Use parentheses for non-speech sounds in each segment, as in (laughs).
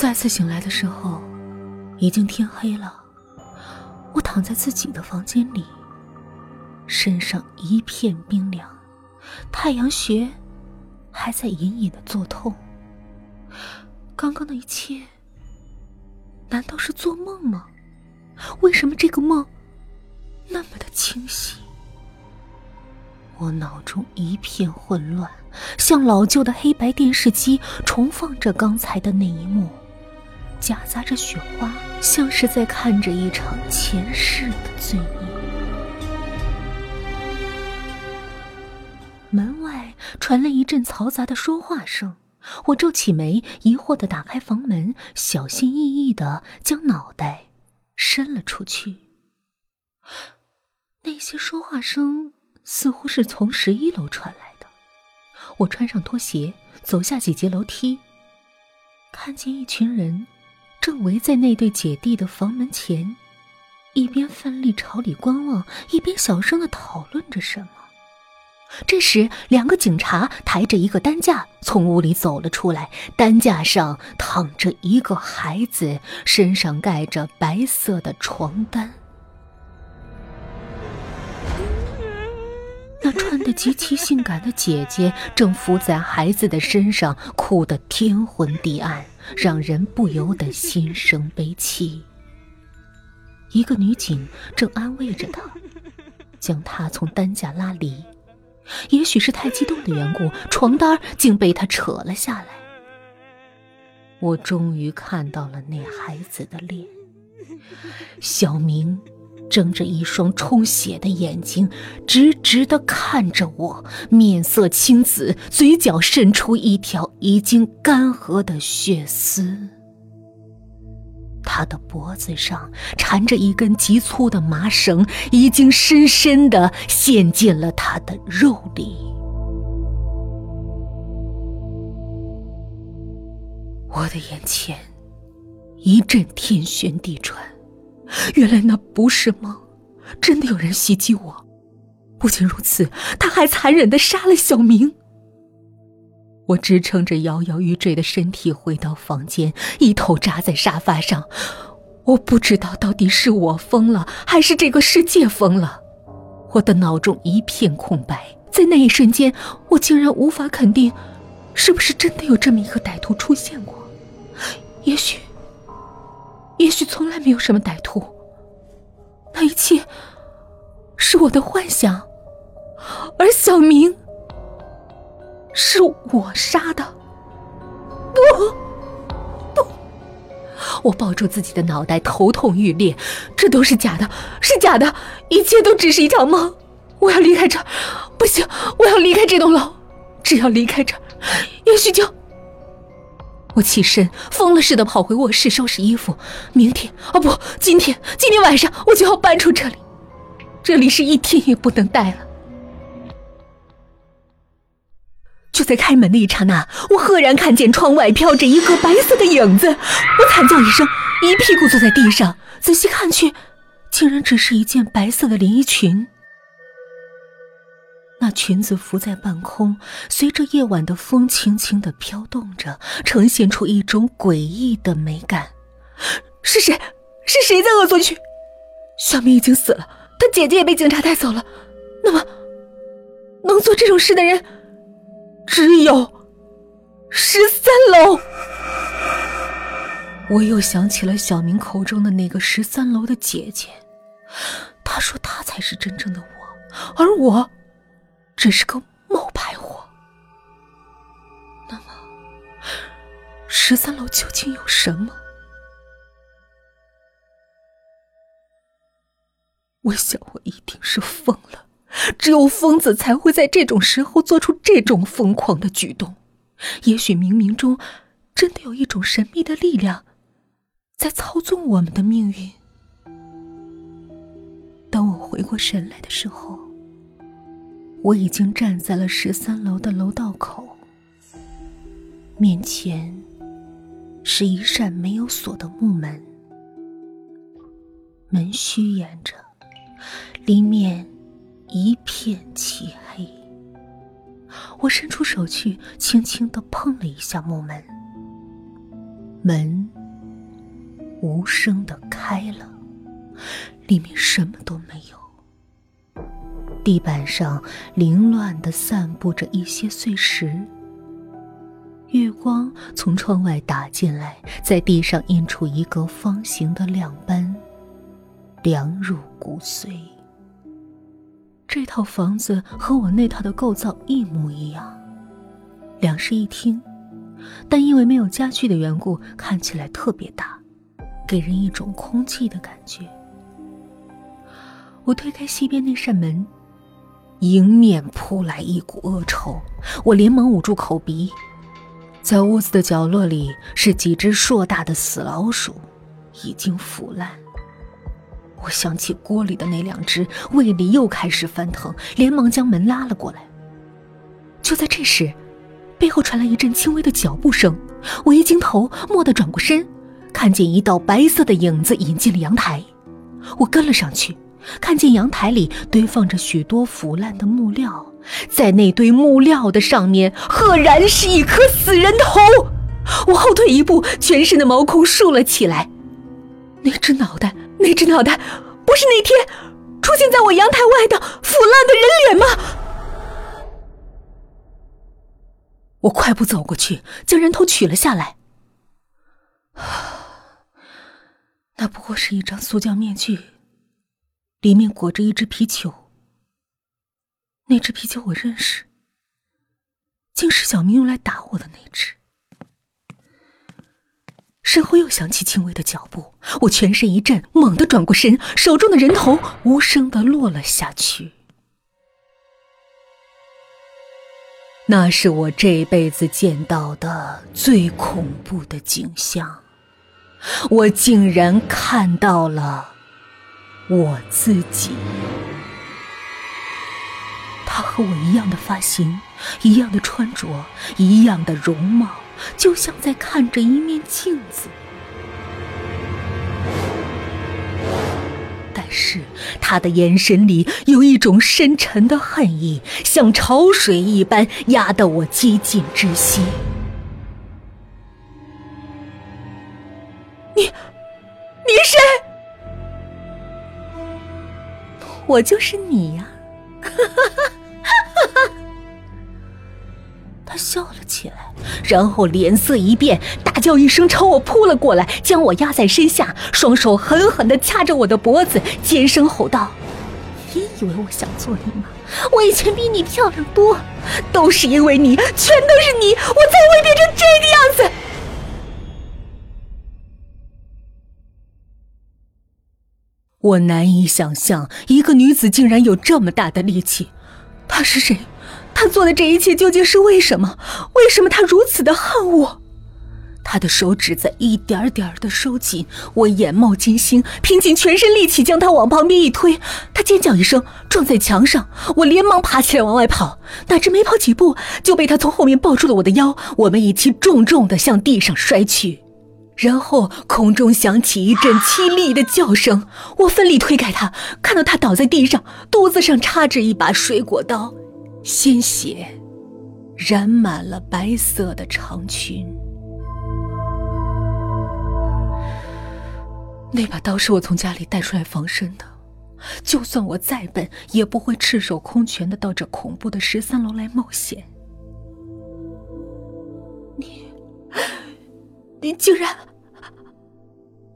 再次醒来的时候，已经天黑了。我躺在自己的房间里，身上一片冰凉，太阳穴还在隐隐的作痛。刚刚的一切，难道是做梦吗？为什么这个梦那么的清晰？我脑中一片混乱，像老旧的黑白电视机重放着刚才的那一幕，夹杂着雪花，像是在看着一场前世的罪孽。门外传来一阵嘈杂的说话声，我皱起眉，疑惑的打开房门，小心翼翼的将脑袋伸了出去。那些说话声。似乎是从十一楼传来的。我穿上拖鞋，走下几节楼梯，看见一群人正围在那对姐弟的房门前，一边奋力朝里观望，一边小声的讨论着什么。这时，两个警察抬着一个担架从屋里走了出来，担架上躺着一个孩子，身上盖着白色的床单。那穿得极其性感的姐姐正伏在孩子的身上，哭得天昏地暗，让人不由得心生悲戚。一个女警正安慰着他，将他从担架拉离。也许是太激动的缘故，床单竟被他扯了下来。我终于看到了那孩子的脸，小明。睁着一双充血的眼睛，直直的看着我，面色青紫，嘴角渗出一条已经干涸的血丝。他的脖子上缠着一根极粗的麻绳，已经深深的陷进了他的肉里。我的眼前一阵天旋地转。原来那不是梦，真的有人袭击我。不仅如此，他还残忍的杀了小明。我支撑着摇摇欲坠的身体回到房间，一头扎在沙发上。我不知道到底是我疯了，还是这个世界疯了。我的脑中一片空白，在那一瞬间，我竟然无法肯定，是不是真的有这么一个歹徒出现过。也许。也许从来没有什么歹徒，那一切是我的幻想，而小明是我杀的。不，不！我抱住自己的脑袋，头痛欲裂。这都是假的，是假的，一切都只是一场梦。我要离开这儿，不行，我要离开这栋楼。只要离开这儿，也许就……我起身，疯了似的跑回卧室收拾衣服。明天，哦不，今天，今天晚上我就要搬出这里，这里是一天也不能待了。就在开门的一刹那，我赫然看见窗外飘着一个白色的影子。我惨叫一声，一屁股坐在地上，仔细看去，竟然只是一件白色的连衣裙。那裙子浮在半空，随着夜晚的风轻轻的飘动着，呈现出一种诡异的美感。是谁？是谁在恶作剧？小明已经死了，他姐姐也被警察带走了。那么，能做这种事的人，只有十三楼。我又想起了小明口中的那个十三楼的姐姐，他说他才是真正的我，而我。只是个冒牌货。那么，十三楼究竟有什么？我想，我一定是疯了。只有疯子才会在这种时候做出这种疯狂的举动。也许冥冥中真的有一种神秘的力量在操纵我们的命运。当我回过神来的时候。我已经站在了十三楼的楼道口，面前是一扇没有锁的木门，门虚掩着，里面一片漆黑。我伸出手去，轻轻的碰了一下木门，门无声的开了，里面什么都没有。地板上凌乱的散布着一些碎石。月光从窗外打进来，在地上印出一个方形的亮斑，凉入骨髓。这套房子和我那套的构造一模一样，两室一厅，但因为没有家具的缘故，看起来特别大，给人一种空寂的感觉。我推开西边那扇门，迎面扑来一股恶臭，我连忙捂住口鼻。在屋子的角落里是几只硕大的死老鼠，已经腐烂。我想起锅里的那两只，胃里又开始翻腾，连忙将门拉了过来。就在这时，背后传来一阵轻微的脚步声，我一惊头，蓦地转过身，看见一道白色的影子引进了阳台。我跟了上去，看见阳台里堆放着许多腐烂的木料。在那堆木料的上面，赫然是一颗死人头。我后退一步，全身的毛孔竖了起来。那只脑袋，那只脑袋，不是那天出现在我阳台外的腐烂的人脸吗？我快步走过去，将人头取了下来。(sighs) 那不过是一张塑胶面具，里面裹着一只皮球。那只皮球我认识，竟是小明用来打我的那只。身后又响起轻微的脚步，我全身一震，猛地转过身，手中的人头无声的落了下去。那是我这辈子见到的最恐怖的景象，我竟然看到了我自己。他和我一样的发型，一样的穿着，一样的容貌，就像在看着一面镜子。但是他的眼神里有一种深沉的恨意，像潮水一般压得我几近窒息。你，我就是你呀！哈哈哈。他笑了起来，然后脸色一变，大叫一声，朝我扑了过来，将我压在身下，双手狠狠地掐着我的脖子，尖声吼道：“你以为我想做你吗？我以前比你漂亮多，都是因为你，全都是你，我才会变成这个样子。”我难以想象，一个女子竟然有这么大的力气。她是谁？她做的这一切究竟是为什么？为什么她如此的恨我？他的手指在一点点的收紧，我眼冒金星，拼尽全身力气将他往旁边一推。他尖叫一声，撞在墙上。我连忙爬起来往外跑，哪知没跑几步就被他从后面抱住了我的腰。我们一起重重的向地上摔去，然后空中响起一阵凄厉的叫声。我奋力推开他，看到他倒在地上，肚子上插着一把水果刀。鲜血染满了白色的长裙。那把刀是我从家里带出来防身的，就算我再笨，也不会赤手空拳的到这恐怖的十三楼来冒险。你，你竟然……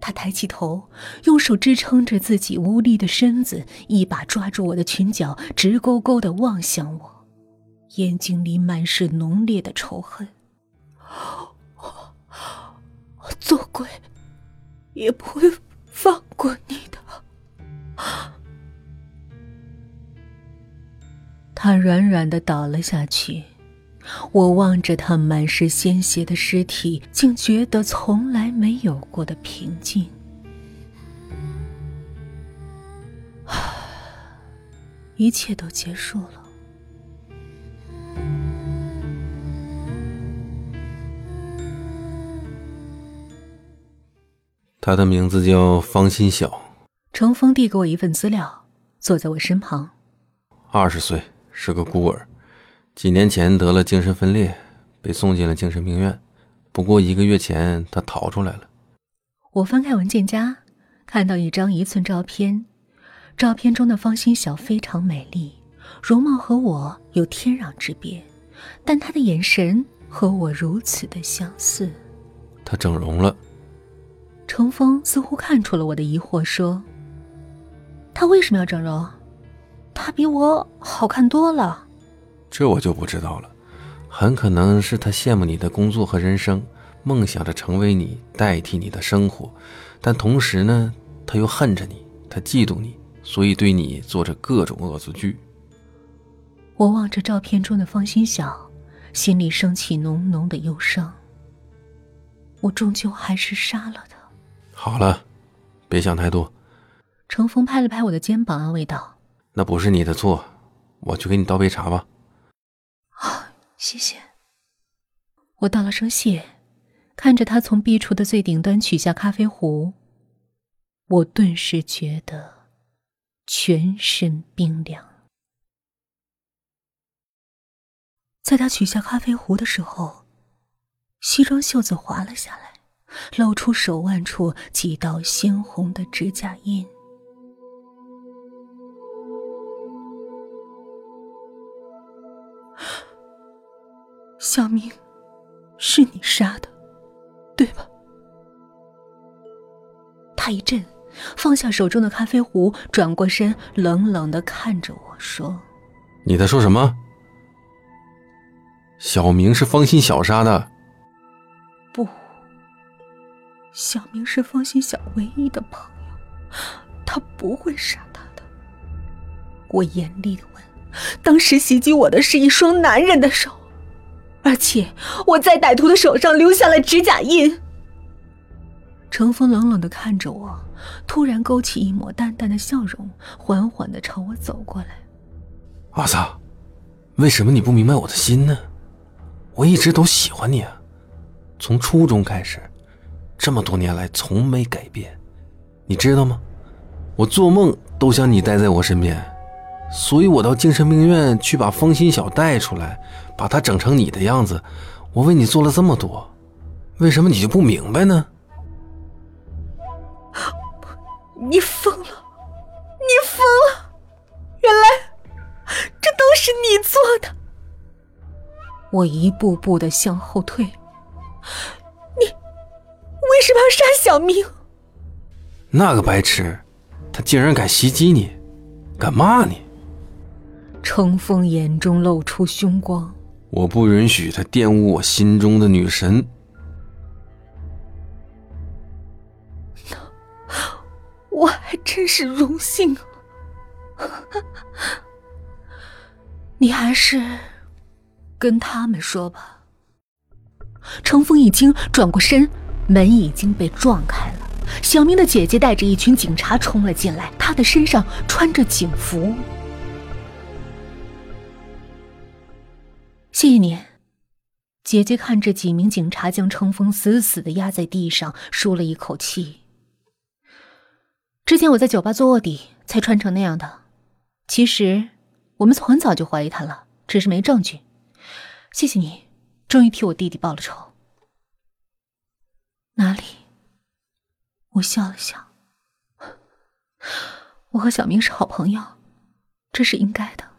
他抬起头，用手支撑着自己无力的身子，一把抓住我的裙角，直勾勾的望向我。眼睛里满是浓烈的仇恨。我做鬼也不会放过你的。他软软的倒了下去。我望着他满是鲜血的尸体，竟觉得从来没有过的平静。(sighs) 一切都结束了。他的名字叫方新晓。程峰递给我一份资料，坐在我身旁。二十岁，是个孤儿，几年前得了精神分裂，被送进了精神病院，不过一个月前他逃出来了。我翻开文件夹，看到一张一寸照片，照片中的方心晓非常美丽，容貌和我有天壤之别，但她的眼神和我如此的相似。她整容了。程峰似乎看出了我的疑惑，说：“她为什么要整容？她比我好看多了。”这我就不知道了。很可能是他羡慕你的工作和人生，梦想着成为你，代替你的生活，但同时呢，他又恨着你，他嫉妒你，所以对你做着各种恶作剧。我望着照片中的方心晓，心里升起浓浓的忧伤。我终究还是杀了他。好了，别想太多。程峰拍了拍我的肩膀，安慰道：“那不是你的错，我去给你倒杯茶吧。”谢谢。我道了声谢，看着他从壁橱的最顶端取下咖啡壶，我顿时觉得全身冰凉。在他取下咖啡壶的时候，西装袖子滑了下来，露出手腕处几道鲜红的指甲印。小明，是你杀的，对吧？他一震，放下手中的咖啡壶，转过身，冷冷的看着我说：“你在说什么？小明是方心晓杀的？不，小明是方心晓唯一的朋友，他不会杀他的。”我严厉的问：“当时袭击我的是一双男人的手。”而且我在歹徒的手上留下了指甲印。程峰冷冷的看着我，突然勾起一抹淡淡的笑容，缓缓的朝我走过来。阿萨，为什么你不明白我的心呢？我一直都喜欢你啊，从初中开始，这么多年来从没改变，你知道吗？我做梦都想你待在我身边。所以我到精神病院去把方心晓带出来，把她整成你的样子。我为你做了这么多，为什么你就不明白呢？你疯了！你疯了！原来这都是你做的！我一步步的向后退。你为什么要杀小明？那个白痴，他竟然敢袭击你，敢骂你！程峰眼中露出凶光，我不允许他玷污我心中的女神。那 (laughs) 我还真是荣幸啊！你还是跟他们说吧。程峰已经转过身，门已经被撞开了。小明的姐姐带着一群警察冲了进来，她的身上穿着警服。谢谢你，姐姐。看着几名警察将程峰死死的压在地上，舒了一口气。之前我在酒吧做卧底，才穿成那样的。其实我们很早就怀疑他了，只是没证据。谢谢你，终于替我弟弟报了仇。哪里？我笑了笑。我和小明是好朋友，这是应该的。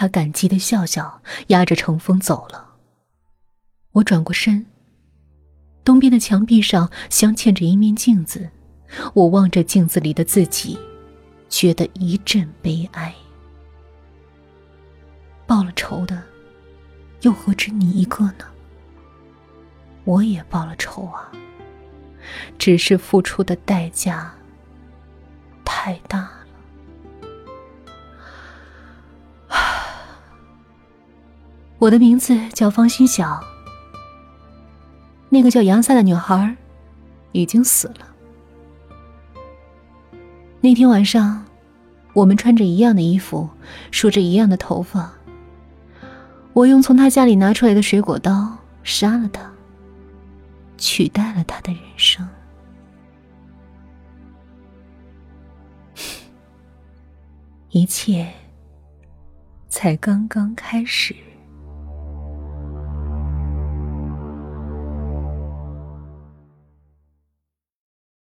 他感激的笑笑，压着程峰走了。我转过身，东边的墙壁上镶嵌着一面镜子，我望着镜子里的自己，觉得一阵悲哀。报了仇的，又何止你一个呢？我也报了仇啊，只是付出的代价太大。我的名字叫方心晓。那个叫杨萨的女孩，已经死了。那天晚上，我们穿着一样的衣服，梳着一样的头发。我用从他家里拿出来的水果刀杀了他，取代了他的人生。(laughs) 一切才刚刚开始。